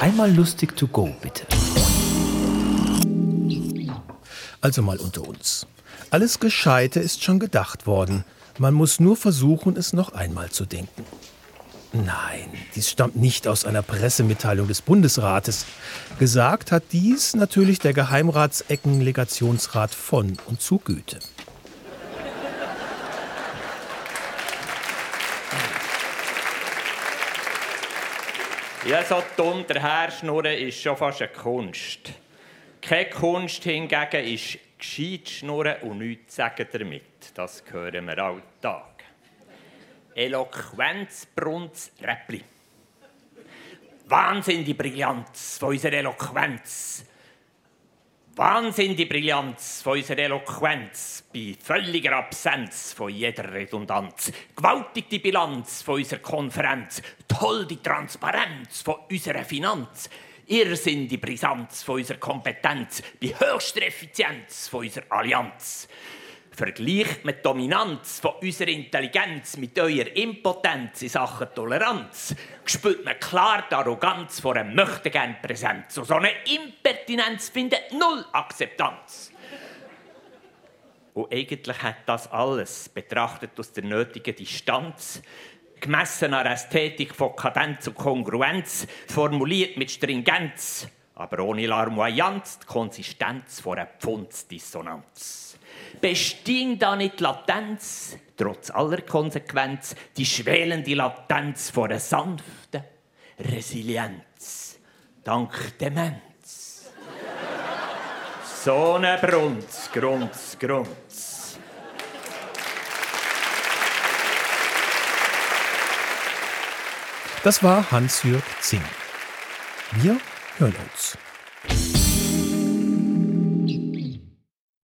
Einmal lustig to go, bitte. Also mal unter uns. Alles Gescheite ist schon gedacht worden. Man muss nur versuchen, es noch einmal zu denken. Nein, dies stammt nicht aus einer Pressemitteilung des Bundesrates. Gesagt hat dies natürlich der Geheimratseckenlegationsrat von und zu Güte. Ja, so dumm daherschnurren ist schon fast eine Kunst. Keine Kunst hingegen ist gescheit schnurren und nichts sagen damit. Das hören wir alltag. Eloquenz, Brunz, Räppli. Wahnsinn die Brillanz von unserer Eloquenz. Wahnsinn die Brillanz von unserer Eloquenz bei völliger Absenz von jeder Redundanz. Gewaltig die Bilanz von unserer Konferenz. Toll die Transparenz von unserer Finanz. Irrsinn die Brisanz von unserer Kompetenz. Bei höchster Effizienz von unserer Allianz. Vergleicht mit Dominanz von unserer Intelligenz mit eurer Impotenz in Sachen Toleranz, spürt man klar die Arroganz vor einem möchte gern Präsenz. So eine Impertinenz findet null Akzeptanz. Und eigentlich hat das alles, betrachtet aus der nötigen Distanz, gemessen an Ästhetik von Kadenz und Kongruenz, formuliert mit Stringenz, aber ohne Larmoyanz, die Konsistenz vor einer Pfundsdissonanz besting da nicht Latenz, trotz aller Konsequenz, die schwelende Latenz vor einer sanften Resilienz, dank Demenz. so eine Brunz, Grunz, Grunz. Das war Hans-Jürg Zing. Wir hören uns.